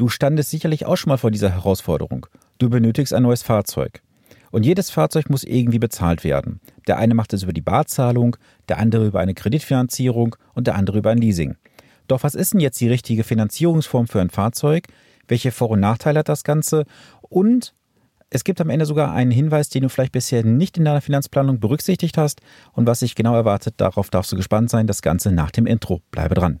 Du standest sicherlich auch schon mal vor dieser Herausforderung. Du benötigst ein neues Fahrzeug. Und jedes Fahrzeug muss irgendwie bezahlt werden. Der eine macht es über die Barzahlung, der andere über eine Kreditfinanzierung und der andere über ein Leasing. Doch was ist denn jetzt die richtige Finanzierungsform für ein Fahrzeug? Welche Vor- und Nachteile hat das Ganze? Und es gibt am Ende sogar einen Hinweis, den du vielleicht bisher nicht in deiner Finanzplanung berücksichtigt hast und was sich genau erwartet. Darauf darfst du gespannt sein. Das Ganze nach dem Intro. Bleibe dran.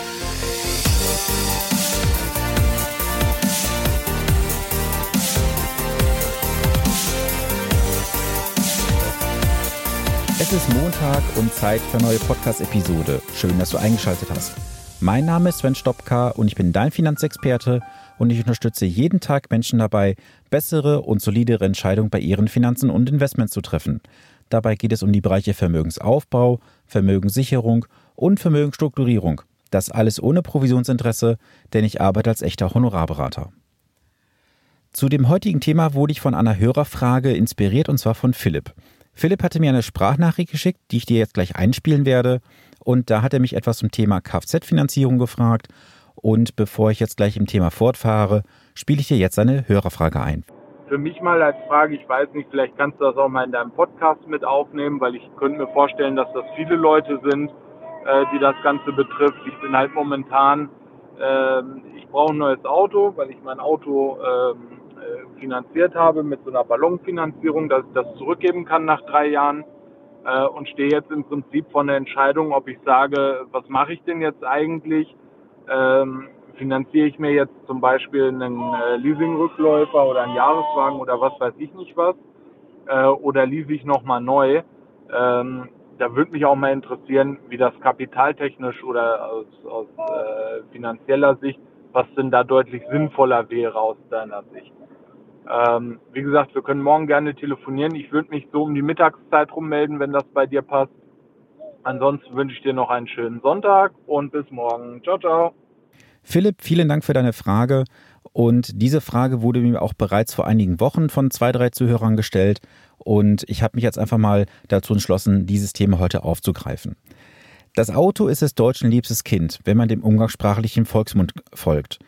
Es ist Montag und Zeit für eine neue Podcast-Episode. Schön, dass du eingeschaltet hast. Mein Name ist Sven Stopka und ich bin dein Finanzexperte und ich unterstütze jeden Tag Menschen dabei, bessere und solidere Entscheidungen bei ihren Finanzen und Investments zu treffen. Dabei geht es um die Bereiche Vermögensaufbau, Vermögenssicherung und Vermögensstrukturierung. Das alles ohne Provisionsinteresse, denn ich arbeite als echter Honorarberater. Zu dem heutigen Thema wurde ich von einer Hörerfrage inspiriert und zwar von Philipp. Philipp hatte mir eine Sprachnachricht geschickt, die ich dir jetzt gleich einspielen werde. Und da hat er mich etwas zum Thema Kfz-Finanzierung gefragt und bevor ich jetzt gleich im Thema fortfahre, spiele ich dir jetzt eine Hörerfrage ein. Für mich mal als Frage, ich weiß nicht, vielleicht kannst du das auch mal in deinem Podcast mit aufnehmen, weil ich könnte mir vorstellen, dass das viele Leute sind, äh, die das Ganze betrifft. Ich bin halt momentan, äh, ich brauche ein neues Auto, weil ich mein Auto ähm, äh, finanziert habe mit so einer Ballonfinanzierung, dass ich das zurückgeben kann nach drei Jahren äh, und stehe jetzt im Prinzip vor der Entscheidung, ob ich sage, was mache ich denn jetzt eigentlich? ähm, finanziere ich mir jetzt zum Beispiel einen äh, Leasingrückläufer oder einen Jahreswagen oder was weiß ich nicht was, äh, oder lease ich nochmal neu. Ähm, da würde mich auch mal interessieren, wie das kapitaltechnisch oder aus, aus äh, finanzieller Sicht, was denn da deutlich sinnvoller wäre aus deiner Sicht. Ähm, wie gesagt, wir können morgen gerne telefonieren. Ich würde mich so um die Mittagszeit rummelden, wenn das bei dir passt. Ansonsten wünsche ich dir noch einen schönen Sonntag und bis morgen. Ciao, ciao. Philipp, vielen Dank für deine Frage. Und diese Frage wurde mir auch bereits vor einigen Wochen von zwei, drei Zuhörern gestellt. Und ich habe mich jetzt einfach mal dazu entschlossen, dieses Thema heute aufzugreifen. Das Auto ist des Deutschen liebstes Kind, wenn man dem umgangssprachlichen Volksmund folgt.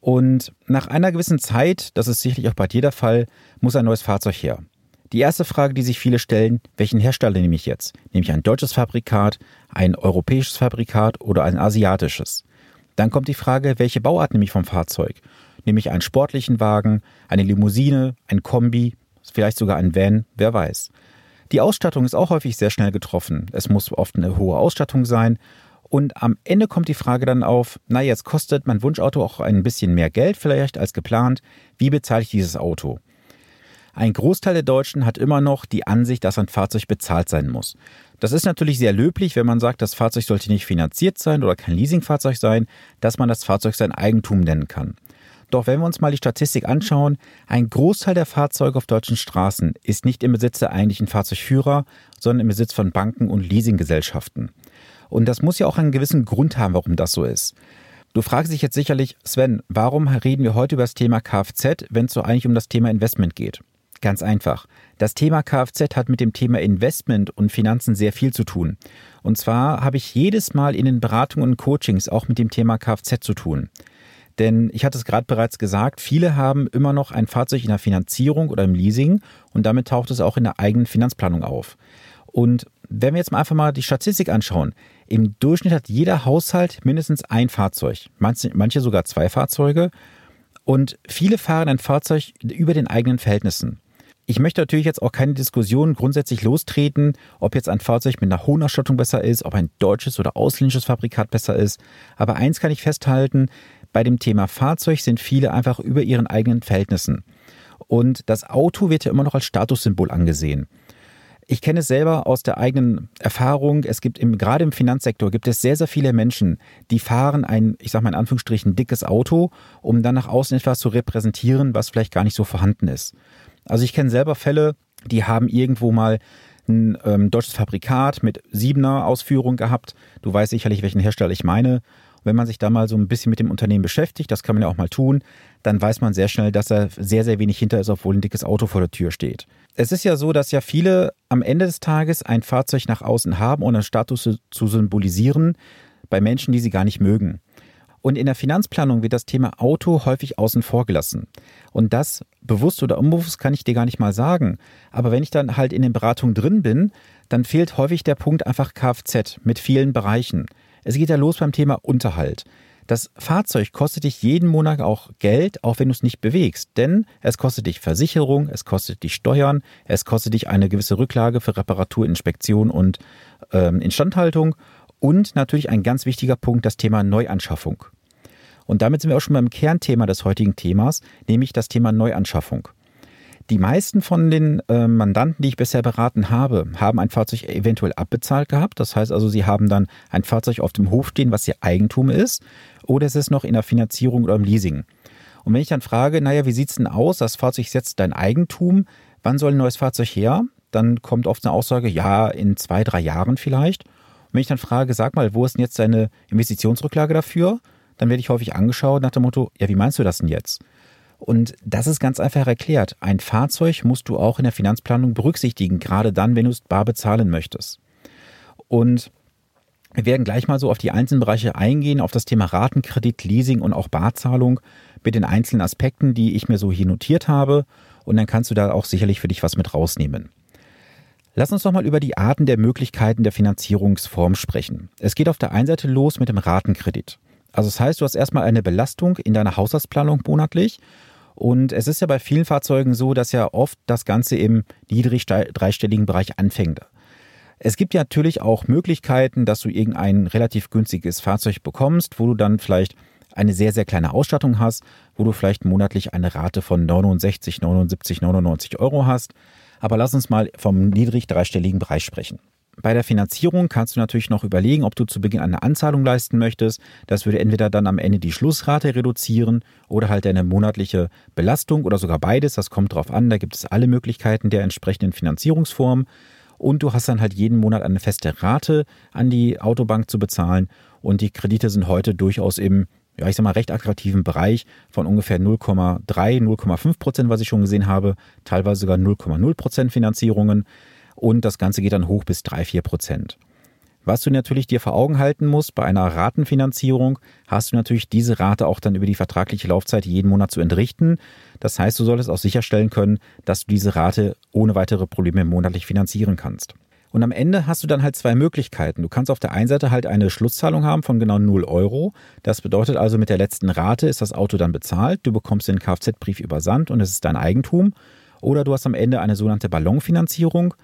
Und nach einer gewissen Zeit, das ist sicherlich auch bei dir der Fall, muss ein neues Fahrzeug her. Die erste Frage, die sich viele stellen, welchen Hersteller nehme ich jetzt? Nehme ich ein deutsches Fabrikat, ein europäisches Fabrikat oder ein asiatisches? Dann kommt die Frage, welche Bauart nehme ich vom Fahrzeug? Nehme ich einen sportlichen Wagen, eine Limousine, ein Kombi, vielleicht sogar ein Van, wer weiß. Die Ausstattung ist auch häufig sehr schnell getroffen. Es muss oft eine hohe Ausstattung sein. Und am Ende kommt die Frage dann auf, na jetzt kostet mein Wunschauto auch ein bisschen mehr Geld vielleicht als geplant. Wie bezahle ich dieses Auto? Ein Großteil der Deutschen hat immer noch die Ansicht, dass ein Fahrzeug bezahlt sein muss. Das ist natürlich sehr löblich, wenn man sagt, das Fahrzeug sollte nicht finanziert sein oder kein Leasingfahrzeug sein, dass man das Fahrzeug sein Eigentum nennen kann. Doch wenn wir uns mal die Statistik anschauen, ein Großteil der Fahrzeuge auf deutschen Straßen ist nicht im Besitz der eigentlichen Fahrzeugführer, sondern im Besitz von Banken und Leasinggesellschaften. Und das muss ja auch einen gewissen Grund haben, warum das so ist. Du fragst dich jetzt sicherlich, Sven, warum reden wir heute über das Thema Kfz, wenn es so eigentlich um das Thema Investment geht? Ganz einfach. Das Thema Kfz hat mit dem Thema Investment und Finanzen sehr viel zu tun. Und zwar habe ich jedes Mal in den Beratungen und Coachings auch mit dem Thema Kfz zu tun. Denn ich hatte es gerade bereits gesagt, viele haben immer noch ein Fahrzeug in der Finanzierung oder im Leasing und damit taucht es auch in der eigenen Finanzplanung auf. Und wenn wir jetzt mal einfach mal die Statistik anschauen, im Durchschnitt hat jeder Haushalt mindestens ein Fahrzeug, manche, manche sogar zwei Fahrzeuge. Und viele fahren ein Fahrzeug über den eigenen Verhältnissen. Ich möchte natürlich jetzt auch keine Diskussion grundsätzlich lostreten, ob jetzt ein Fahrzeug mit einer hohen Ausstattung besser ist, ob ein deutsches oder ausländisches Fabrikat besser ist. Aber eins kann ich festhalten, bei dem Thema Fahrzeug sind viele einfach über ihren eigenen Verhältnissen. Und das Auto wird ja immer noch als Statussymbol angesehen. Ich kenne es selber aus der eigenen Erfahrung. Es gibt im, gerade im Finanzsektor gibt es sehr, sehr viele Menschen, die fahren ein, ich sage mal in Anführungsstrichen, dickes Auto, um dann nach außen etwas zu repräsentieren, was vielleicht gar nicht so vorhanden ist. Also ich kenne selber Fälle, die haben irgendwo mal ein ähm, deutsches Fabrikat mit siebener Ausführung gehabt. Du weißt sicherlich, welchen Hersteller ich meine. Wenn man sich da mal so ein bisschen mit dem Unternehmen beschäftigt, das kann man ja auch mal tun, dann weiß man sehr schnell, dass da sehr, sehr wenig hinter ist, obwohl ein dickes Auto vor der Tür steht. Es ist ja so, dass ja viele am Ende des Tages ein Fahrzeug nach außen haben, um einen Status zu symbolisieren bei Menschen, die sie gar nicht mögen. Und in der Finanzplanung wird das Thema Auto häufig außen vor gelassen. Und das bewusst oder unbewusst kann ich dir gar nicht mal sagen. Aber wenn ich dann halt in den Beratungen drin bin, dann fehlt häufig der Punkt einfach Kfz mit vielen Bereichen. Es geht ja los beim Thema Unterhalt. Das Fahrzeug kostet dich jeden Monat auch Geld, auch wenn du es nicht bewegst. Denn es kostet dich Versicherung, es kostet dich Steuern, es kostet dich eine gewisse Rücklage für Reparatur, Inspektion und ähm, Instandhaltung. Und natürlich ein ganz wichtiger Punkt, das Thema Neuanschaffung. Und damit sind wir auch schon beim Kernthema des heutigen Themas, nämlich das Thema Neuanschaffung. Die meisten von den äh, Mandanten, die ich bisher beraten habe, haben ein Fahrzeug eventuell abbezahlt gehabt. Das heißt also, sie haben dann ein Fahrzeug auf dem Hof stehen, was ihr Eigentum ist, oder es ist noch in der Finanzierung oder im Leasing. Und wenn ich dann frage, naja, wie sieht's denn aus? Das Fahrzeug ist jetzt dein Eigentum. Wann soll ein neues Fahrzeug her? Dann kommt oft eine Aussage, ja, in zwei, drei Jahren vielleicht. Und wenn ich dann frage, sag mal, wo ist denn jetzt deine Investitionsrücklage dafür? Dann werde ich häufig angeschaut nach dem Motto, ja, wie meinst du das denn jetzt? Und das ist ganz einfach erklärt. Ein Fahrzeug musst du auch in der Finanzplanung berücksichtigen, gerade dann, wenn du es bar bezahlen möchtest. Und wir werden gleich mal so auf die einzelnen Bereiche eingehen, auf das Thema Ratenkredit, Leasing und auch Barzahlung mit den einzelnen Aspekten, die ich mir so hier notiert habe. Und dann kannst du da auch sicherlich für dich was mit rausnehmen. Lass uns doch mal über die Arten der Möglichkeiten der Finanzierungsform sprechen. Es geht auf der einen Seite los mit dem Ratenkredit. Also das heißt, du hast erstmal eine Belastung in deiner Haushaltsplanung monatlich. Und es ist ja bei vielen Fahrzeugen so, dass ja oft das Ganze im niedrig dreistelligen Bereich anfängt. Es gibt ja natürlich auch Möglichkeiten, dass du irgendein relativ günstiges Fahrzeug bekommst, wo du dann vielleicht eine sehr, sehr kleine Ausstattung hast, wo du vielleicht monatlich eine Rate von 69, 79, 99 Euro hast. Aber lass uns mal vom niedrig dreistelligen Bereich sprechen. Bei der Finanzierung kannst du natürlich noch überlegen, ob du zu Beginn eine Anzahlung leisten möchtest. Das würde entweder dann am Ende die Schlussrate reduzieren oder halt deine monatliche Belastung oder sogar beides. Das kommt drauf an. Da gibt es alle Möglichkeiten der entsprechenden Finanzierungsform. Und du hast dann halt jeden Monat eine feste Rate an die Autobank zu bezahlen. Und die Kredite sind heute durchaus im, ja, ich sag mal, recht attraktiven Bereich von ungefähr 0,3, 0,5 Prozent, was ich schon gesehen habe. Teilweise sogar 0,0 Prozent Finanzierungen und das Ganze geht dann hoch bis 3, 4 Prozent. Was du natürlich dir vor Augen halten musst, bei einer Ratenfinanzierung hast du natürlich diese Rate auch dann über die vertragliche Laufzeit jeden Monat zu entrichten. Das heißt, du solltest auch sicherstellen können, dass du diese Rate ohne weitere Probleme monatlich finanzieren kannst. Und am Ende hast du dann halt zwei Möglichkeiten. Du kannst auf der einen Seite halt eine Schlusszahlung haben von genau 0 Euro. Das bedeutet also, mit der letzten Rate ist das Auto dann bezahlt. Du bekommst den Kfz-Brief übersandt und es ist dein Eigentum. Oder du hast am Ende eine sogenannte Ballonfinanzierung.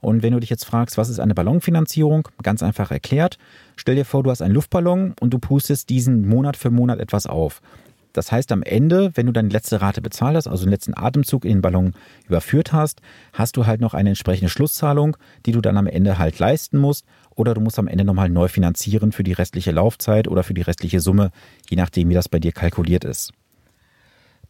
Und wenn du dich jetzt fragst, was ist eine Ballonfinanzierung? Ganz einfach erklärt. Stell dir vor, du hast einen Luftballon und du pustest diesen Monat für Monat etwas auf. Das heißt, am Ende, wenn du deine letzte Rate bezahlt hast, also den letzten Atemzug in den Ballon überführt hast, hast du halt noch eine entsprechende Schlusszahlung, die du dann am Ende halt leisten musst. Oder du musst am Ende nochmal neu finanzieren für die restliche Laufzeit oder für die restliche Summe, je nachdem, wie das bei dir kalkuliert ist.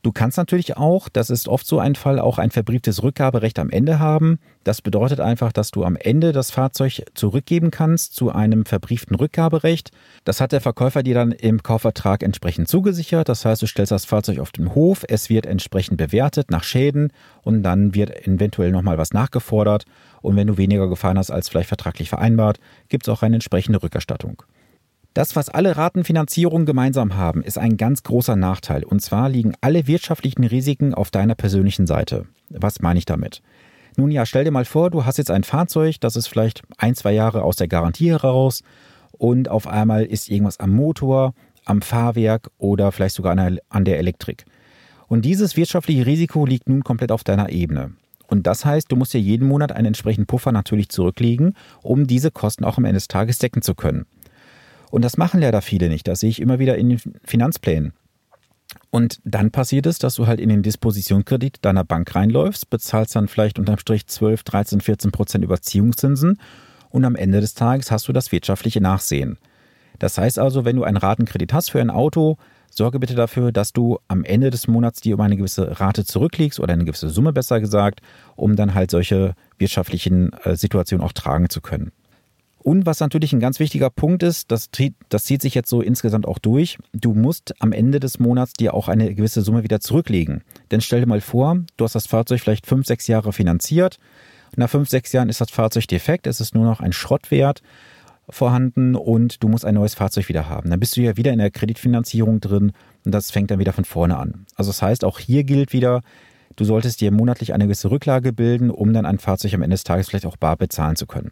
Du kannst natürlich auch, das ist oft so ein Fall, auch ein verbrieftes Rückgaberecht am Ende haben. Das bedeutet einfach, dass du am Ende das Fahrzeug zurückgeben kannst zu einem verbrieften Rückgaberecht. Das hat der Verkäufer dir dann im Kaufvertrag entsprechend zugesichert. Das heißt, du stellst das Fahrzeug auf den Hof, es wird entsprechend bewertet nach Schäden und dann wird eventuell nochmal was nachgefordert. Und wenn du weniger gefahren hast als vielleicht vertraglich vereinbart, gibt es auch eine entsprechende Rückerstattung. Das, was alle Ratenfinanzierungen gemeinsam haben, ist ein ganz großer Nachteil. Und zwar liegen alle wirtschaftlichen Risiken auf deiner persönlichen Seite. Was meine ich damit? Nun ja, stell dir mal vor, du hast jetzt ein Fahrzeug, das ist vielleicht ein, zwei Jahre aus der Garantie heraus und auf einmal ist irgendwas am Motor, am Fahrwerk oder vielleicht sogar an der Elektrik. Und dieses wirtschaftliche Risiko liegt nun komplett auf deiner Ebene. Und das heißt, du musst dir jeden Monat einen entsprechenden Puffer natürlich zurücklegen, um diese Kosten auch am Ende des Tages decken zu können. Und das machen leider viele nicht. Das sehe ich immer wieder in den Finanzplänen. Und dann passiert es, dass du halt in den Dispositionskredit deiner Bank reinläufst, bezahlst dann vielleicht unterm Strich 12, 13, 14 Prozent Überziehungszinsen und am Ende des Tages hast du das wirtschaftliche Nachsehen. Das heißt also, wenn du einen Ratenkredit hast für ein Auto, sorge bitte dafür, dass du am Ende des Monats dir um eine gewisse Rate zurücklegst oder eine gewisse Summe besser gesagt, um dann halt solche wirtschaftlichen äh, Situationen auch tragen zu können. Und was natürlich ein ganz wichtiger Punkt ist, das, das zieht sich jetzt so insgesamt auch durch, du musst am Ende des Monats dir auch eine gewisse Summe wieder zurücklegen. Denn stell dir mal vor, du hast das Fahrzeug vielleicht fünf, sechs Jahre finanziert. Nach fünf, sechs Jahren ist das Fahrzeug defekt, es ist nur noch ein Schrottwert vorhanden und du musst ein neues Fahrzeug wieder haben. Dann bist du ja wieder in der Kreditfinanzierung drin und das fängt dann wieder von vorne an. Also das heißt, auch hier gilt wieder, du solltest dir monatlich eine gewisse Rücklage bilden, um dann ein Fahrzeug am Ende des Tages vielleicht auch bar bezahlen zu können.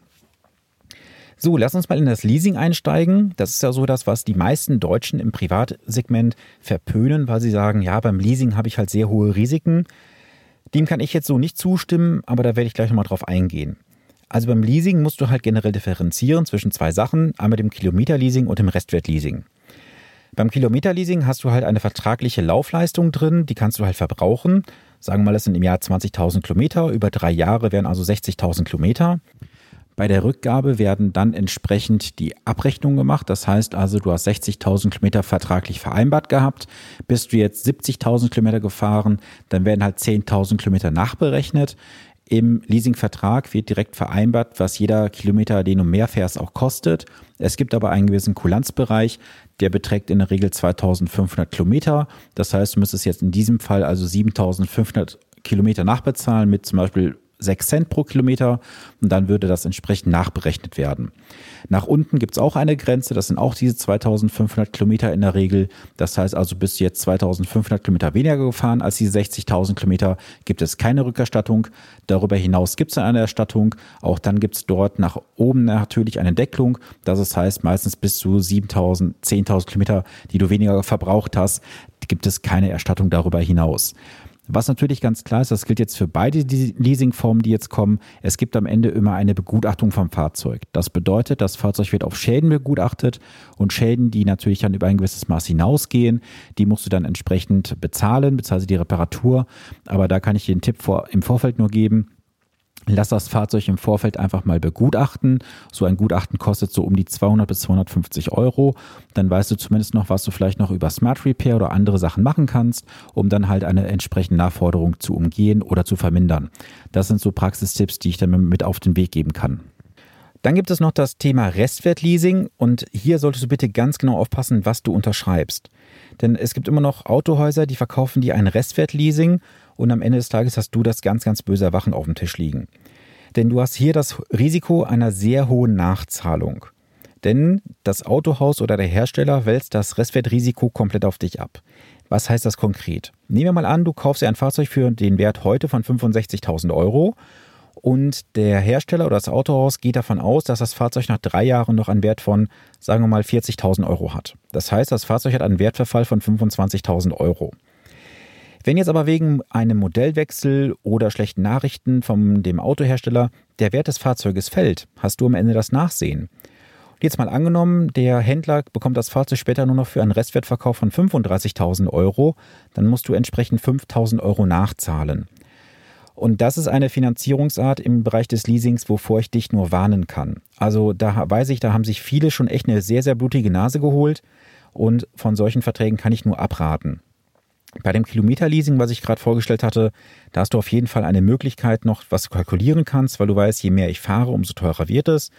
So, lass uns mal in das Leasing einsteigen. Das ist ja so das, was die meisten Deutschen im Privatsegment verpönen, weil sie sagen, ja, beim Leasing habe ich halt sehr hohe Risiken. Dem kann ich jetzt so nicht zustimmen, aber da werde ich gleich nochmal drauf eingehen. Also beim Leasing musst du halt generell differenzieren zwischen zwei Sachen, einmal dem Kilometerleasing und dem Restwertleasing. Beim Kilometerleasing hast du halt eine vertragliche Laufleistung drin, die kannst du halt verbrauchen. Sagen wir mal, das sind im Jahr 20.000 Kilometer, über drei Jahre wären also 60.000 Kilometer. Bei der Rückgabe werden dann entsprechend die Abrechnungen gemacht. Das heißt also, du hast 60.000 Kilometer vertraglich vereinbart gehabt. Bist du jetzt 70.000 Kilometer gefahren, dann werden halt 10.000 Kilometer nachberechnet. Im Leasingvertrag wird direkt vereinbart, was jeder Kilometer, den du mehr fährst, auch kostet. Es gibt aber einen gewissen Kulanzbereich, der beträgt in der Regel 2500 Kilometer. Das heißt, du müsstest jetzt in diesem Fall also 7500 Kilometer nachbezahlen mit zum Beispiel 6 Cent pro Kilometer und dann würde das entsprechend nachberechnet werden. Nach unten gibt es auch eine Grenze, das sind auch diese 2500 Kilometer in der Regel. Das heißt also, bist du jetzt 2500 Kilometer weniger gefahren als diese 60.000 Kilometer, gibt es keine Rückerstattung. Darüber hinaus gibt es eine Erstattung. Auch dann gibt es dort nach oben natürlich eine Decklung. Das heißt, meistens bis zu 7.000, 10.000 Kilometer, die du weniger verbraucht hast, gibt es keine Erstattung darüber hinaus. Was natürlich ganz klar ist, das gilt jetzt für beide Leasingformen, die jetzt kommen. Es gibt am Ende immer eine Begutachtung vom Fahrzeug. Das bedeutet, das Fahrzeug wird auf Schäden begutachtet und Schäden, die natürlich dann über ein gewisses Maß hinausgehen, die musst du dann entsprechend bezahlen, beziehungsweise die Reparatur. Aber da kann ich dir den Tipp vor, im Vorfeld nur geben Lass das Fahrzeug im Vorfeld einfach mal begutachten. So ein Gutachten kostet so um die 200 bis 250 Euro. Dann weißt du zumindest noch, was du vielleicht noch über Smart Repair oder andere Sachen machen kannst, um dann halt eine entsprechende Nachforderung zu umgehen oder zu vermindern. Das sind so Praxistipps, die ich dann mit auf den Weg geben kann. Dann gibt es noch das Thema Restwertleasing und hier solltest du bitte ganz genau aufpassen, was du unterschreibst. Denn es gibt immer noch Autohäuser, die verkaufen dir ein Restwertleasing und am Ende des Tages hast du das ganz, ganz böse Erwachen auf dem Tisch liegen. Denn du hast hier das Risiko einer sehr hohen Nachzahlung. Denn das Autohaus oder der Hersteller wälzt das Restwertrisiko komplett auf dich ab. Was heißt das konkret? Nehmen wir mal an, du kaufst dir ein Fahrzeug für den Wert heute von 65.000 Euro und der Hersteller oder das Autohaus geht davon aus, dass das Fahrzeug nach drei Jahren noch einen Wert von, sagen wir mal, 40.000 Euro hat. Das heißt, das Fahrzeug hat einen Wertverfall von 25.000 Euro. Wenn jetzt aber wegen einem Modellwechsel oder schlechten Nachrichten von dem Autohersteller der Wert des Fahrzeuges fällt, hast du am Ende das Nachsehen. Und jetzt mal angenommen, der Händler bekommt das Fahrzeug später nur noch für einen Restwertverkauf von 35.000 Euro, dann musst du entsprechend 5.000 Euro nachzahlen. Und das ist eine Finanzierungsart im Bereich des Leasings, wovor ich dich nur warnen kann. Also da weiß ich, da haben sich viele schon echt eine sehr, sehr blutige Nase geholt und von solchen Verträgen kann ich nur abraten. Bei dem Kilometerleasing, was ich gerade vorgestellt hatte, da hast du auf jeden Fall eine Möglichkeit noch, was du kalkulieren kannst, weil du weißt, je mehr ich fahre, umso teurer wird es.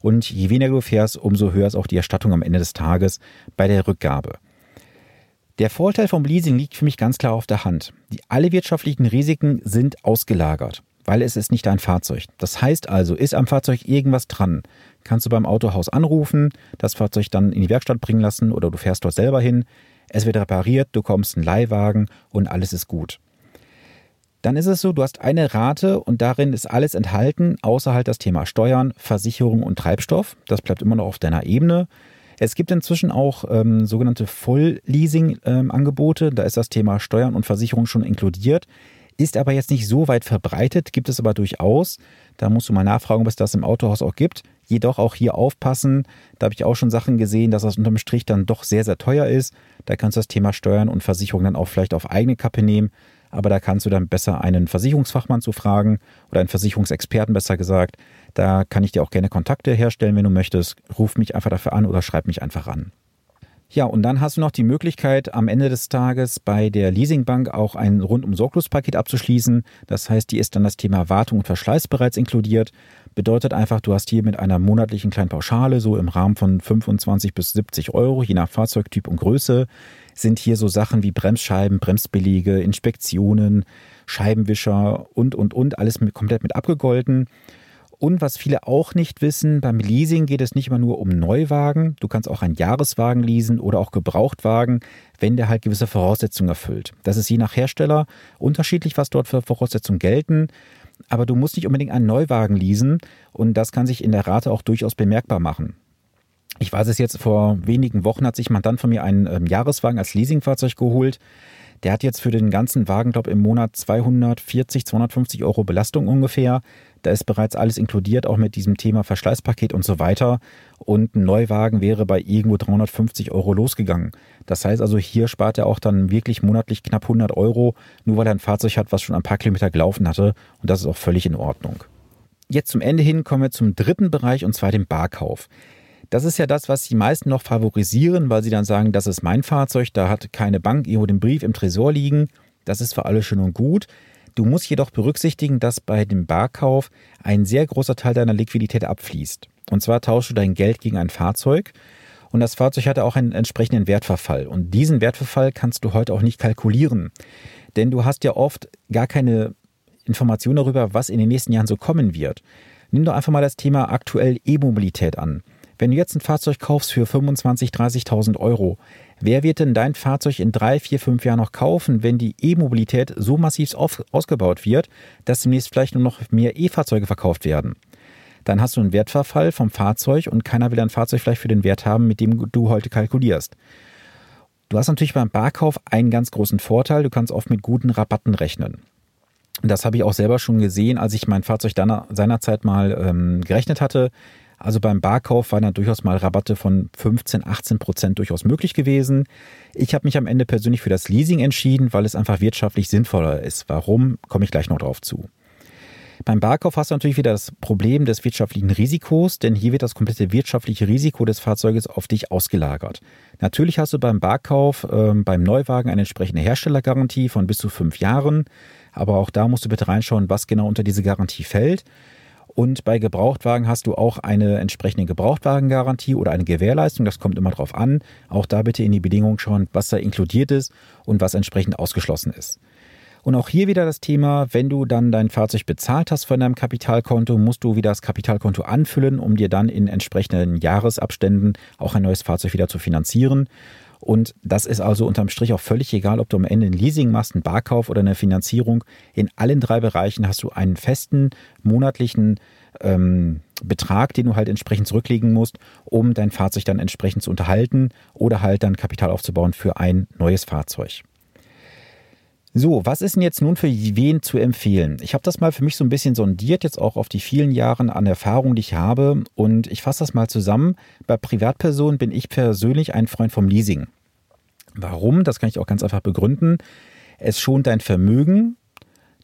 Und je weniger du fährst, umso höher ist auch die Erstattung am Ende des Tages bei der Rückgabe. Der Vorteil vom Leasing liegt für mich ganz klar auf der Hand. Die, alle wirtschaftlichen Risiken sind ausgelagert, weil es ist nicht dein Fahrzeug. Das heißt also, ist am Fahrzeug irgendwas dran, kannst du beim Autohaus anrufen, das Fahrzeug dann in die Werkstatt bringen lassen oder du fährst dort selber hin. Es wird repariert, du kommst einen Leihwagen und alles ist gut. Dann ist es so, du hast eine Rate und darin ist alles enthalten, außer halt das Thema Steuern, Versicherung und Treibstoff. Das bleibt immer noch auf deiner Ebene. Es gibt inzwischen auch ähm, sogenannte Voll-Leasing-Angebote. Ähm, da ist das Thema Steuern und Versicherung schon inkludiert. Ist aber jetzt nicht so weit verbreitet, gibt es aber durchaus. Da musst du mal nachfragen, ob es das im Autohaus auch gibt. Jedoch auch hier aufpassen. Da habe ich auch schon Sachen gesehen, dass das unterm Strich dann doch sehr, sehr teuer ist. Da kannst du das Thema Steuern und Versicherung dann auch vielleicht auf eigene Kappe nehmen. Aber da kannst du dann besser einen Versicherungsfachmann zu fragen oder einen Versicherungsexperten besser gesagt. Da kann ich dir auch gerne Kontakte herstellen, wenn du möchtest. Ruf mich einfach dafür an oder schreib mich einfach an. Ja, und dann hast du noch die Möglichkeit, am Ende des Tages bei der Leasingbank auch ein rundum-sorglos-Paket abzuschließen. Das heißt, die ist dann das Thema Wartung und Verschleiß bereits inkludiert. Bedeutet einfach, du hast hier mit einer monatlichen kleinen Pauschale, so im Rahmen von 25 bis 70 Euro, je nach Fahrzeugtyp und Größe, sind hier so Sachen wie Bremsscheiben, Bremsbelege, Inspektionen, Scheibenwischer und, und, und, alles mit, komplett mit abgegolten. Und was viele auch nicht wissen, beim Leasing geht es nicht immer nur um Neuwagen. Du kannst auch einen Jahreswagen leasen oder auch Gebrauchtwagen, wenn der halt gewisse Voraussetzungen erfüllt. Das ist je nach Hersteller unterschiedlich, was dort für Voraussetzungen gelten. Aber du musst nicht unbedingt einen Neuwagen leasen und das kann sich in der Rate auch durchaus bemerkbar machen. Ich weiß es jetzt, vor wenigen Wochen hat sich man dann von mir einen ähm, Jahreswagen als Leasingfahrzeug geholt. Der hat jetzt für den ganzen Wagen, glaube im Monat 240, 250 Euro Belastung ungefähr. Da ist bereits alles inkludiert, auch mit diesem Thema Verschleißpaket und so weiter. Und ein Neuwagen wäre bei irgendwo 350 Euro losgegangen. Das heißt also, hier spart er auch dann wirklich monatlich knapp 100 Euro, nur weil er ein Fahrzeug hat, was schon ein paar Kilometer gelaufen hatte. Und das ist auch völlig in Ordnung. Jetzt zum Ende hin kommen wir zum dritten Bereich und zwar dem Barkauf. Das ist ja das, was die meisten noch favorisieren, weil sie dann sagen, das ist mein Fahrzeug, da hat keine Bank irgendwo den Brief im Tresor liegen. Das ist für alle schön und gut. Du musst jedoch berücksichtigen, dass bei dem Barkauf ein sehr großer Teil deiner Liquidität abfließt. Und zwar tauschst du dein Geld gegen ein Fahrzeug und das Fahrzeug hatte auch einen entsprechenden Wertverfall. Und diesen Wertverfall kannst du heute auch nicht kalkulieren. Denn du hast ja oft gar keine Information darüber, was in den nächsten Jahren so kommen wird. Nimm doch einfach mal das Thema aktuell E-Mobilität an. Wenn du jetzt ein Fahrzeug kaufst für 25.000, 30.000 Euro, wer wird denn dein Fahrzeug in drei, vier, fünf Jahren noch kaufen, wenn die E-Mobilität so massiv ausgebaut wird, dass demnächst vielleicht nur noch mehr E-Fahrzeuge verkauft werden? Dann hast du einen Wertverfall vom Fahrzeug und keiner will ein Fahrzeug vielleicht für den Wert haben, mit dem du heute kalkulierst. Du hast natürlich beim Barkauf einen ganz großen Vorteil, du kannst oft mit guten Rabatten rechnen. Das habe ich auch selber schon gesehen, als ich mein Fahrzeug seinerzeit mal ähm, gerechnet hatte. Also beim Barkauf waren dann durchaus mal Rabatte von 15, 18 Prozent durchaus möglich gewesen. Ich habe mich am Ende persönlich für das Leasing entschieden, weil es einfach wirtschaftlich sinnvoller ist. Warum, komme ich gleich noch drauf zu. Beim Barkauf hast du natürlich wieder das Problem des wirtschaftlichen Risikos, denn hier wird das komplette wirtschaftliche Risiko des Fahrzeuges auf dich ausgelagert. Natürlich hast du beim Barkauf äh, beim Neuwagen eine entsprechende Herstellergarantie von bis zu fünf Jahren, aber auch da musst du bitte reinschauen, was genau unter diese Garantie fällt. Und bei Gebrauchtwagen hast du auch eine entsprechende Gebrauchtwagengarantie oder eine Gewährleistung. Das kommt immer drauf an. Auch da bitte in die Bedingungen schauen, was da inkludiert ist und was entsprechend ausgeschlossen ist. Und auch hier wieder das Thema, wenn du dann dein Fahrzeug bezahlt hast von deinem Kapitalkonto, musst du wieder das Kapitalkonto anfüllen, um dir dann in entsprechenden Jahresabständen auch ein neues Fahrzeug wieder zu finanzieren. Und das ist also unterm Strich auch völlig egal, ob du am Ende ein Leasing machst, einen Barkauf oder eine Finanzierung. In allen drei Bereichen hast du einen festen monatlichen ähm, Betrag, den du halt entsprechend zurücklegen musst, um dein Fahrzeug dann entsprechend zu unterhalten oder halt dann Kapital aufzubauen für ein neues Fahrzeug. So, was ist denn jetzt nun für wen zu empfehlen? Ich habe das mal für mich so ein bisschen sondiert, jetzt auch auf die vielen Jahre an Erfahrung, die ich habe. Und ich fasse das mal zusammen. Bei Privatpersonen bin ich persönlich ein Freund vom Leasing. Warum? Das kann ich auch ganz einfach begründen. Es schont dein Vermögen,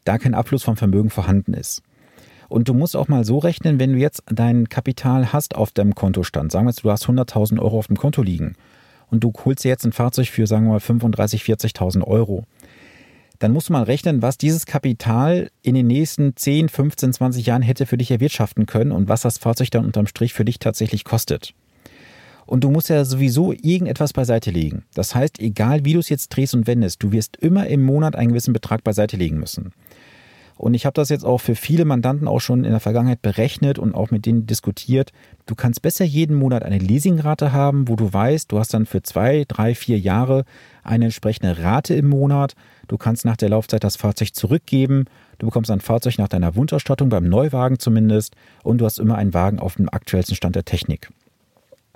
da kein Abfluss vom Vermögen vorhanden ist. Und du musst auch mal so rechnen, wenn du jetzt dein Kapital hast auf deinem Kontostand. Sagen wir jetzt, du hast 100.000 Euro auf dem Konto liegen und du holst dir jetzt ein Fahrzeug für, sagen wir mal, 35.000, 40.000 Euro dann musst du mal rechnen, was dieses Kapital in den nächsten 10, 15, 20 Jahren hätte für dich erwirtschaften können und was das Fahrzeug dann unterm Strich für dich tatsächlich kostet. Und du musst ja sowieso irgendetwas beiseite legen. Das heißt, egal wie du es jetzt drehst und wendest, du wirst immer im Monat einen gewissen Betrag beiseite legen müssen. Und ich habe das jetzt auch für viele Mandanten auch schon in der Vergangenheit berechnet und auch mit denen diskutiert. Du kannst besser jeden Monat eine Leasingrate haben, wo du weißt, du hast dann für zwei, drei, vier Jahre eine entsprechende Rate im Monat. Du kannst nach der Laufzeit das Fahrzeug zurückgeben. Du bekommst ein Fahrzeug nach deiner Wunschausstattung, beim Neuwagen zumindest. Und du hast immer einen Wagen auf dem aktuellsten Stand der Technik.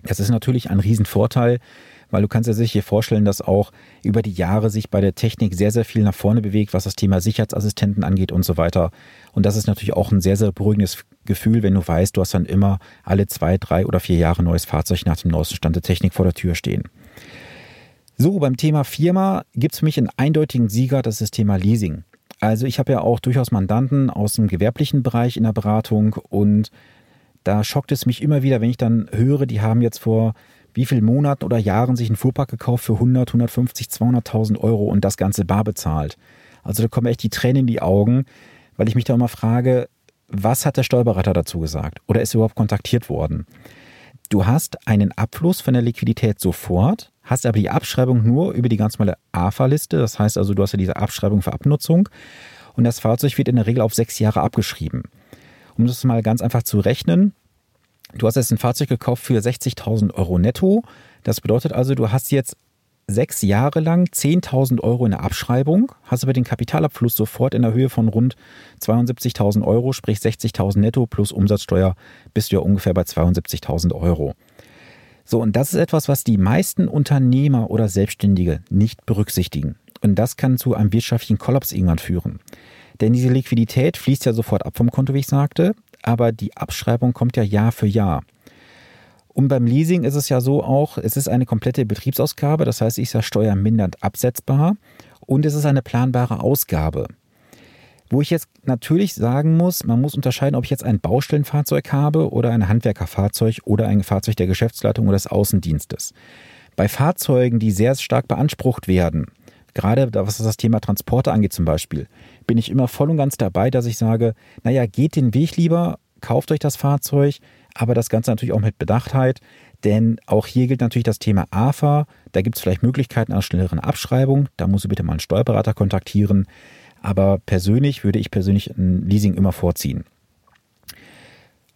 Das ist natürlich ein Riesenvorteil, weil du kannst dir sicher vorstellen, dass auch über die Jahre sich bei der Technik sehr, sehr viel nach vorne bewegt, was das Thema Sicherheitsassistenten angeht und so weiter. Und das ist natürlich auch ein sehr, sehr beruhigendes Gefühl, wenn du weißt, du hast dann immer alle zwei, drei oder vier Jahre neues Fahrzeug nach dem neuesten Stand der Technik vor der Tür stehen. So, beim Thema Firma gibt es für mich einen eindeutigen Sieger, das ist das Thema Leasing. Also ich habe ja auch durchaus Mandanten aus dem gewerblichen Bereich in der Beratung und da schockt es mich immer wieder, wenn ich dann höre, die haben jetzt vor wie viel Monaten oder Jahren sich ein Fuhrpark gekauft für 100, 150, 200.000 Euro und das Ganze bar bezahlt. Also da kommen echt die Tränen in die Augen, weil ich mich da immer frage, was hat der Steuerberater dazu gesagt? Oder ist er überhaupt kontaktiert worden? Du hast einen Abfluss von der Liquidität sofort, hast aber die Abschreibung nur über die ganz normale AFA-Liste. Das heißt also, du hast ja diese Abschreibung für Abnutzung und das Fahrzeug wird in der Regel auf sechs Jahre abgeschrieben. Um das mal ganz einfach zu rechnen, du hast jetzt ein Fahrzeug gekauft für 60.000 Euro netto. Das bedeutet also, du hast jetzt sechs Jahre lang 10.000 Euro in der Abschreibung, hast aber den Kapitalabfluss sofort in der Höhe von rund 72.000 Euro, sprich 60.000 netto plus Umsatzsteuer, bist du ja ungefähr bei 72.000 Euro. So, und das ist etwas, was die meisten Unternehmer oder Selbstständige nicht berücksichtigen. Und das kann zu einem wirtschaftlichen Kollaps irgendwann führen. Denn diese Liquidität fließt ja sofort ab vom Konto, wie ich sagte, aber die Abschreibung kommt ja Jahr für Jahr. Und beim Leasing ist es ja so auch, es ist eine komplette Betriebsausgabe, das heißt, ich ist ja steuermindernd absetzbar und es ist eine planbare Ausgabe. Wo ich jetzt natürlich sagen muss, man muss unterscheiden, ob ich jetzt ein Baustellenfahrzeug habe oder ein Handwerkerfahrzeug oder ein Fahrzeug der Geschäftsleitung oder des Außendienstes. Bei Fahrzeugen, die sehr stark beansprucht werden, gerade was das Thema Transporte angeht zum Beispiel, bin ich immer voll und ganz dabei, dass ich sage, naja, geht den Weg lieber, kauft euch das Fahrzeug, aber das Ganze natürlich auch mit Bedachtheit, denn auch hier gilt natürlich das Thema AFA. Da gibt es vielleicht Möglichkeiten einer schnelleren Abschreibung. Da musst du bitte mal einen Steuerberater kontaktieren. Aber persönlich würde ich persönlich ein Leasing immer vorziehen.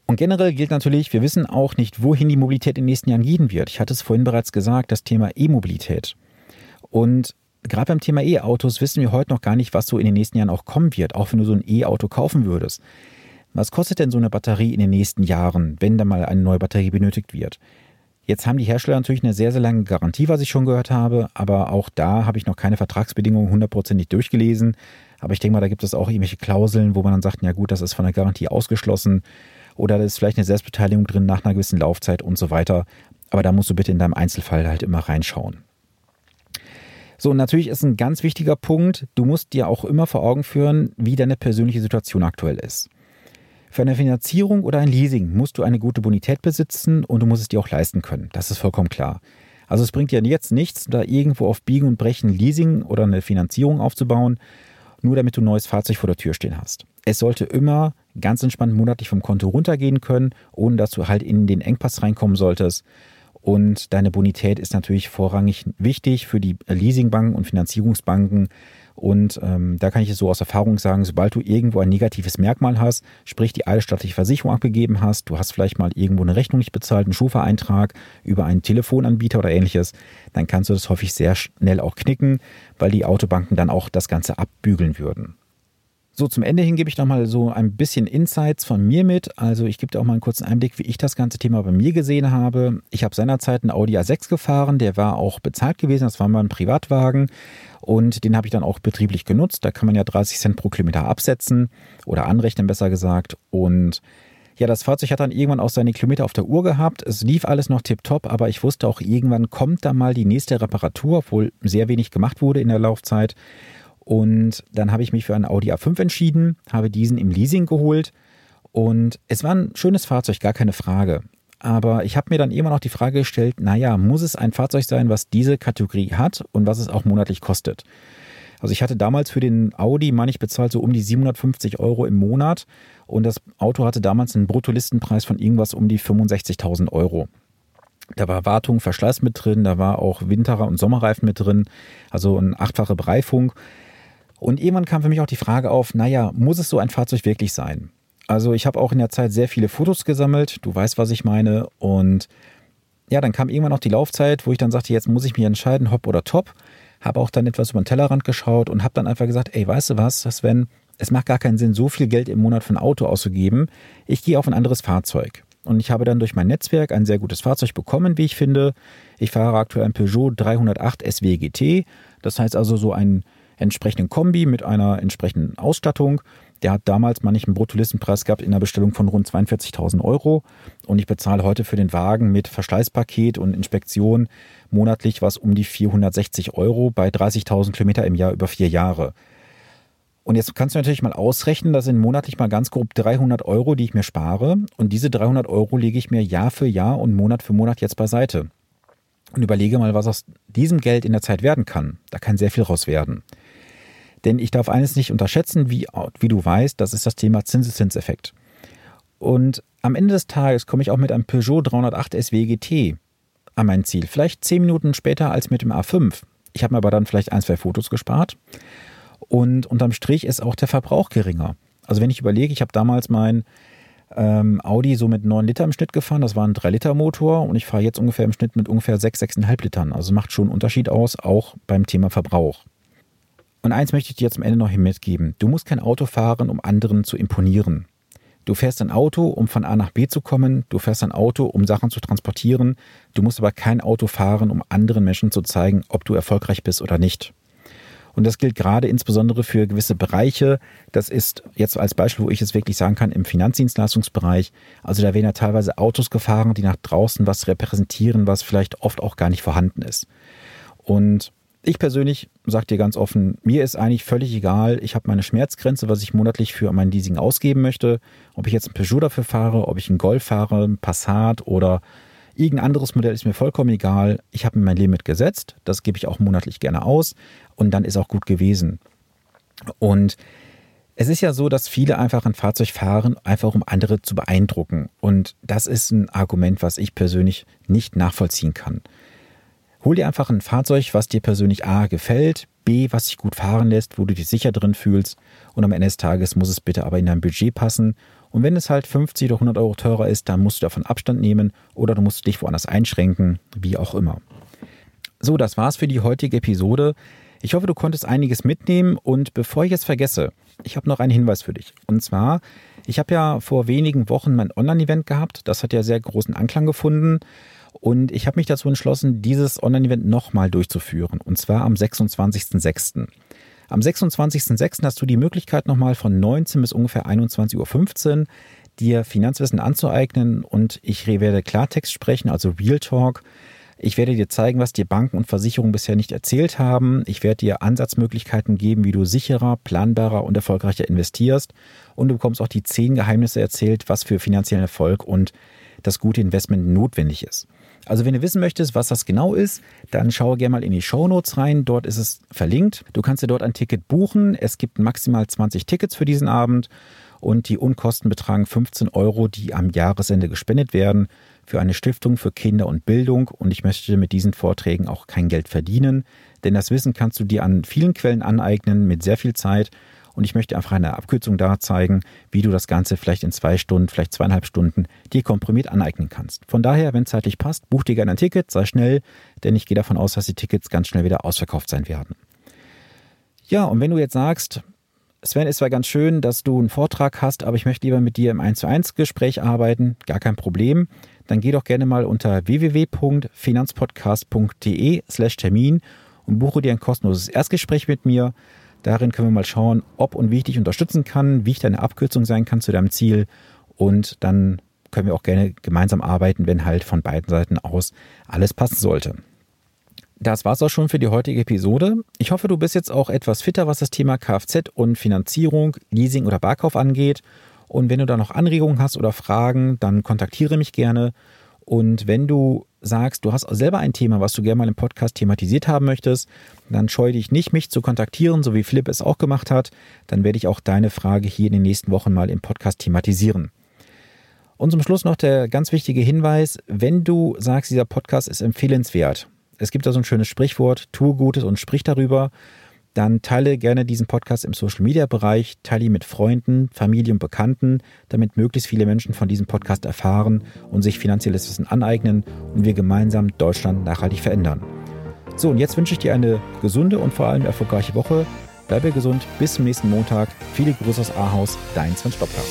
Und generell gilt natürlich, wir wissen auch nicht, wohin die Mobilität in den nächsten Jahren gehen wird. Ich hatte es vorhin bereits gesagt, das Thema E-Mobilität. Und gerade beim Thema E-Autos wissen wir heute noch gar nicht, was so in den nächsten Jahren auch kommen wird, auch wenn du so ein E-Auto kaufen würdest. Was kostet denn so eine Batterie in den nächsten Jahren, wenn da mal eine neue Batterie benötigt wird? Jetzt haben die Hersteller natürlich eine sehr, sehr lange Garantie, was ich schon gehört habe, aber auch da habe ich noch keine Vertragsbedingungen hundertprozentig durchgelesen. Aber ich denke mal, da gibt es auch irgendwelche Klauseln, wo man dann sagt, ja gut, das ist von der Garantie ausgeschlossen oder da ist vielleicht eine Selbstbeteiligung drin nach einer gewissen Laufzeit und so weiter. Aber da musst du bitte in deinem Einzelfall halt immer reinschauen. So, und natürlich ist ein ganz wichtiger Punkt, du musst dir auch immer vor Augen führen, wie deine persönliche Situation aktuell ist. Für eine Finanzierung oder ein Leasing musst du eine gute Bonität besitzen und du musst es dir auch leisten können. Das ist vollkommen klar. Also es bringt dir jetzt nichts, da irgendwo auf Biegen und Brechen Leasing oder eine Finanzierung aufzubauen, nur damit du ein neues Fahrzeug vor der Tür stehen hast. Es sollte immer ganz entspannt monatlich vom Konto runtergehen können, ohne dass du halt in den Engpass reinkommen solltest. Und deine Bonität ist natürlich vorrangig wichtig für die Leasingbanken und Finanzierungsbanken, und ähm, da kann ich es so aus Erfahrung sagen, sobald du irgendwo ein negatives Merkmal hast, sprich die eidesstattliche Versicherung abgegeben hast, du hast vielleicht mal irgendwo eine Rechnung nicht bezahlt, einen Schufa-Eintrag über einen Telefonanbieter oder ähnliches, dann kannst du das häufig sehr schnell auch knicken, weil die Autobanken dann auch das Ganze abbügeln würden. So, zum Ende hin gebe ich nochmal so ein bisschen Insights von mir mit. Also ich gebe dir auch mal einen kurzen Einblick, wie ich das ganze Thema bei mir gesehen habe. Ich habe seinerzeit einen Audi A6 gefahren, der war auch bezahlt gewesen, das war mal ein Privatwagen und den habe ich dann auch betrieblich genutzt. Da kann man ja 30 Cent pro Kilometer absetzen oder anrechnen, besser gesagt. Und ja, das Fahrzeug hat dann irgendwann auch seine Kilometer auf der Uhr gehabt. Es lief alles noch tipptopp, aber ich wusste auch, irgendwann kommt da mal die nächste Reparatur, obwohl sehr wenig gemacht wurde in der Laufzeit. Und dann habe ich mich für einen Audi A5 entschieden, habe diesen im Leasing geholt. Und es war ein schönes Fahrzeug, gar keine Frage. Aber ich habe mir dann immer noch die Frage gestellt, naja, muss es ein Fahrzeug sein, was diese Kategorie hat und was es auch monatlich kostet? Also ich hatte damals für den Audi, meine ich, bezahlt so um die 750 Euro im Monat und das Auto hatte damals einen Bruttolistenpreis von irgendwas um die 65.000 Euro. Da war Wartung, Verschleiß mit drin, da war auch Winter- und Sommerreifen mit drin, also eine achtfache Bereifung. Und irgendwann kam für mich auch die Frage auf, naja, muss es so ein Fahrzeug wirklich sein? Also ich habe auch in der Zeit sehr viele Fotos gesammelt, du weißt, was ich meine. Und ja, dann kam irgendwann noch die Laufzeit, wo ich dann sagte, jetzt muss ich mich entscheiden, hopp oder top. Habe auch dann etwas über den Tellerrand geschaut und habe dann einfach gesagt, ey, weißt du was, Sven, es macht gar keinen Sinn, so viel Geld im Monat für ein Auto auszugeben. Ich gehe auf ein anderes Fahrzeug. Und ich habe dann durch mein Netzwerk ein sehr gutes Fahrzeug bekommen, wie ich finde. Ich fahre aktuell ein Peugeot 308 SW GT. Das heißt also so ein entsprechenden Kombi mit einer entsprechenden Ausstattung. Der hat damals mal nicht einen Bruttolistenpreis gehabt in der Bestellung von rund 42.000 Euro. Und ich bezahle heute für den Wagen mit Verschleißpaket und Inspektion monatlich was um die 460 Euro bei 30.000 Kilometer im Jahr über vier Jahre. Und jetzt kannst du natürlich mal ausrechnen, das sind monatlich mal ganz grob 300 Euro, die ich mir spare. Und diese 300 Euro lege ich mir Jahr für Jahr und Monat für Monat jetzt beiseite. und überlege mal, was aus diesem Geld in der Zeit werden kann. Da kann sehr viel raus werden. Denn ich darf eines nicht unterschätzen, wie, wie du weißt, das ist das Thema Zinseszinseffekt. Und am Ende des Tages komme ich auch mit einem Peugeot 308 SW GT an mein Ziel. Vielleicht zehn Minuten später als mit dem A5. Ich habe mir aber dann vielleicht ein, zwei Fotos gespart. Und unterm Strich ist auch der Verbrauch geringer. Also wenn ich überlege, ich habe damals mein ähm, Audi so mit 9 Liter im Schnitt gefahren, das war ein 3-Liter-Motor und ich fahre jetzt ungefähr im Schnitt mit ungefähr 6, 6,5 Litern. Also macht schon einen Unterschied aus, auch beim Thema Verbrauch. Und eins möchte ich dir jetzt am Ende noch mitgeben. Du musst kein Auto fahren, um anderen zu imponieren. Du fährst ein Auto, um von A nach B zu kommen. Du fährst ein Auto, um Sachen zu transportieren. Du musst aber kein Auto fahren, um anderen Menschen zu zeigen, ob du erfolgreich bist oder nicht. Und das gilt gerade insbesondere für gewisse Bereiche. Das ist jetzt als Beispiel, wo ich es wirklich sagen kann, im Finanzdienstleistungsbereich. Also da werden ja teilweise Autos gefahren, die nach draußen was repräsentieren, was vielleicht oft auch gar nicht vorhanden ist. Und ich persönlich sage dir ganz offen, mir ist eigentlich völlig egal. Ich habe meine Schmerzgrenze, was ich monatlich für mein Leasing ausgeben möchte. Ob ich jetzt ein Peugeot dafür fahre, ob ich einen Golf fahre, ein Passat oder irgendein anderes Modell ist mir vollkommen egal. Ich habe mir mein Limit gesetzt. Das gebe ich auch monatlich gerne aus. Und dann ist auch gut gewesen. Und es ist ja so, dass viele einfach ein Fahrzeug fahren, einfach um andere zu beeindrucken. Und das ist ein Argument, was ich persönlich nicht nachvollziehen kann. Hol dir einfach ein Fahrzeug, was dir persönlich A gefällt, B, was sich gut fahren lässt, wo du dich sicher drin fühlst und am Ende des Tages muss es bitte aber in dein Budget passen. Und wenn es halt 50 oder 100 Euro teurer ist, dann musst du davon Abstand nehmen oder du musst dich woanders einschränken, wie auch immer. So, das war's für die heutige Episode. Ich hoffe, du konntest einiges mitnehmen und bevor ich es vergesse, ich habe noch einen Hinweis für dich. Und zwar, ich habe ja vor wenigen Wochen mein Online-Event gehabt. Das hat ja sehr großen Anklang gefunden. Und ich habe mich dazu entschlossen, dieses Online-Event nochmal durchzuführen. Und zwar am 26.06. Am 26.06. hast du die Möglichkeit nochmal von 19 bis ungefähr 21.15 Uhr dir Finanzwissen anzueignen und ich werde Klartext sprechen, also Real Talk. Ich werde dir zeigen, was dir Banken und Versicherungen bisher nicht erzählt haben. Ich werde dir Ansatzmöglichkeiten geben, wie du sicherer, planbarer und erfolgreicher investierst. Und du bekommst auch die zehn Geheimnisse erzählt, was für finanziellen Erfolg und das gute Investment notwendig ist. Also wenn du wissen möchtest, was das genau ist, dann schaue gerne mal in die Show Notes rein. Dort ist es verlinkt. Du kannst dir dort ein Ticket buchen. Es gibt maximal 20 Tickets für diesen Abend und die Unkosten betragen 15 Euro, die am Jahresende gespendet werden für eine Stiftung für Kinder und Bildung. Und ich möchte mit diesen Vorträgen auch kein Geld verdienen, denn das Wissen kannst du dir an vielen Quellen aneignen mit sehr viel Zeit. Und ich möchte einfach eine Abkürzung da zeigen, wie du das Ganze vielleicht in zwei Stunden, vielleicht zweieinhalb Stunden dir komprimiert aneignen kannst. Von daher, wenn es zeitlich passt, buch dir gerne ein Ticket, sei schnell, denn ich gehe davon aus, dass die Tickets ganz schnell wieder ausverkauft sein werden. Ja, und wenn du jetzt sagst, Sven, ist zwar ganz schön, dass du einen Vortrag hast, aber ich möchte lieber mit dir im 1 zu 1 Gespräch arbeiten, gar kein Problem. Dann geh doch gerne mal unter www.finanzpodcast.de slash Termin und buche dir ein kostenloses Erstgespräch mit mir. Darin können wir mal schauen, ob und wie ich dich unterstützen kann, wie ich deine Abkürzung sein kann zu deinem Ziel. Und dann können wir auch gerne gemeinsam arbeiten, wenn halt von beiden Seiten aus alles passen sollte. Das war's auch schon für die heutige Episode. Ich hoffe, du bist jetzt auch etwas fitter, was das Thema Kfz und Finanzierung, Leasing oder Barkauf angeht. Und wenn du da noch Anregungen hast oder Fragen, dann kontaktiere mich gerne. Und wenn du sagst, du hast selber ein Thema, was du gerne mal im Podcast thematisiert haben möchtest, dann scheue dich nicht, mich zu kontaktieren, so wie Philipp es auch gemacht hat. Dann werde ich auch deine Frage hier in den nächsten Wochen mal im Podcast thematisieren. Und zum Schluss noch der ganz wichtige Hinweis, wenn du sagst, dieser Podcast ist empfehlenswert, es gibt da so ein schönes Sprichwort, tue Gutes und sprich darüber. Dann teile gerne diesen Podcast im Social Media Bereich, teile ihn mit Freunden, Familie und Bekannten, damit möglichst viele Menschen von diesem Podcast erfahren und sich finanzielles Wissen aneignen und wir gemeinsam Deutschland nachhaltig verändern. So, und jetzt wünsche ich dir eine gesunde und vor allem erfolgreiche Woche. Bleibe gesund, bis zum nächsten Montag. Viele Grüße aus Ahaus, dein Sven Stoppler.